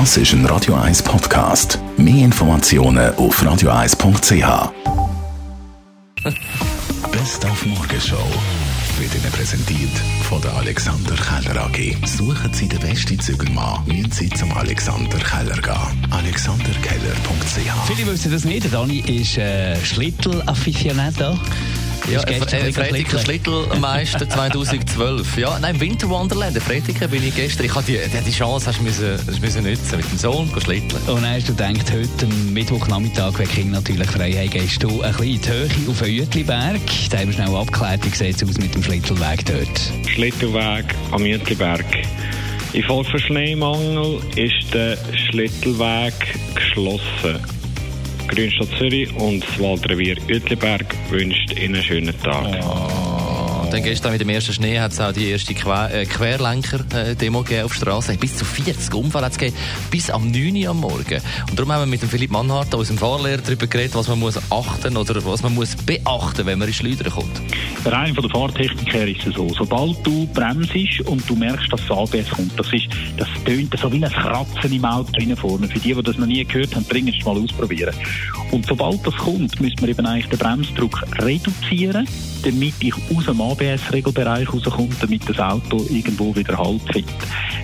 Das ist ein Radio 1 Podcast. Mehr Informationen auf radio1.ch. Best auf Morgenshow wird Ihnen präsentiert von der Alexander Keller AG. Suchen Sie den besten Zügelmann, müssen Sie zum Alexander Keller gehen. alexanderkeller.ch Viele wissen das nicht. Dani ist äh, Schlittel-Afficionado. Ja, gestern äh, Fretiker Schlittelmeister 2012. Ja, nein, im Winter Wonderland, in Fretiker bin ich gestern. Ich hatte die, die Chance hast du müssen, hast müssen nutzen, mit dem Sohn go schlitteln. Und dann hast du gedacht, heute am Mittwochnachmittag, wenn Kinder natürlich frei haben, gehst du ein bisschen in die Höhe auf den Uetliberg. Da haben wir schnell abgeklärt, wie sieht es aus mit dem Schlittelweg dort. Schlittelweg am Jütliberg. Infolge von Schneemangel ist der Schlittelweg geschlossen. Grünstadt Zürich und das Waldrevier Uetliberg wünscht Ihnen einen schönen Tag. Und dann gestern mit dem ersten Schnee hat es auch die erste Que äh, Querlenker-Demo auf der Straße. Bis zu 40 Unfälle hat es bis am 9 Uhr am Morgen. Und darum haben wir mit dem Philipp Mannhardt, unserem Fahrlehrer, darüber geredet, was man muss achten oder was man muss beachten, wenn man in Schleudern kommt. Rein von der Fahrtechnik her ist es so, sobald du bremst und du merkst, dass das ABS kommt, das ist, das tönt so wie ein Kratzen im Auto vorne. Für die, die das noch nie gehört haben, dringend mal ausprobieren. Und sobald das kommt, müssen wir eben eigentlich den Bremsdruck reduzieren, damit ich aus dem ABS-Regelbereich rauskomme, damit das Auto irgendwo wieder Halt findet.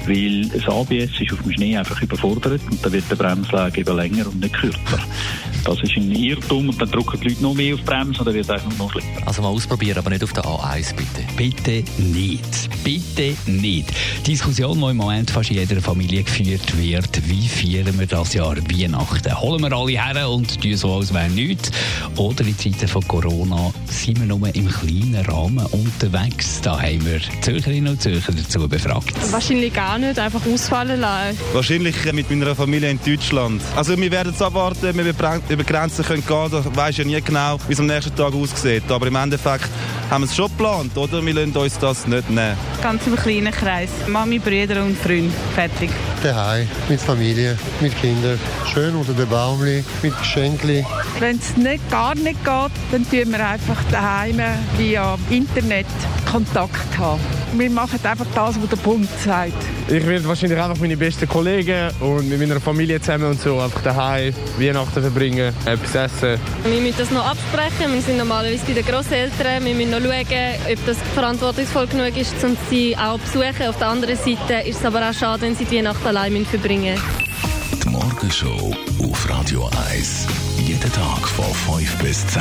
Weil das ABS ist auf dem Schnee einfach überfordert und dann wird der Bremsweg eben länger und nicht kürzer. Das ist ein Irrtum und dann drücken die Leute noch mehr auf die Bremse und dann wird es nur noch schlimmer. Also mal ausprobieren, aber nicht auf der A1, bitte. Bitte nicht. Bitte nicht. Die Diskussion, die im Moment fast in jeder Familie geführt wird, wie feiern wir das Jahr Weihnachten? Holen wir alle her und tun so, als wäre nichts? Oder in Zeiten von Corona sind wir nur im kleinen Rahmen unterwegs? Da haben wir Zürcherinnen und Zürcher dazu befragt. Wahrscheinlich gar nicht, einfach ausfallen lassen. Wahrscheinlich mit meiner Familie in Deutschland. Also wir werden es abwarten, wir über Grenzen können gehen können. Da weisst ja nie genau, wie es am nächsten Tag aussieht. Aber im Endeffekt haben wir es schon geplant, oder? Wir lassen uns das nicht nehmen. Ganz im kleinen Kreis. Mami, Brüder und Freunde. Fertig. Daheim, mit Familie, mit Kindern. Schön unter dem Baumli, mit Geschenken. Wenn es nicht, gar nicht geht, dann tun wir einfach daheim via Internet Kontakt haben. Wir machen einfach das, was der Bund sagt. Ich werde wahrscheinlich einfach meine besten Kollegen und mit meiner Familie zusammen und so einfach daheim Weihnachten verbringen, etwas essen. Wir müssen das noch absprechen. Wir sind normalerweise bei den Großeltern. Wir müssen noch schauen, ob das verantwortungsvoll genug ist, um sie auch besuchen. Auf der anderen Seite ist es aber auch schade, wenn sie die Weihnachten allein verbringen müssen. Die Morgenshow auf Radio 1. Jeden Tag von 5 bis 10.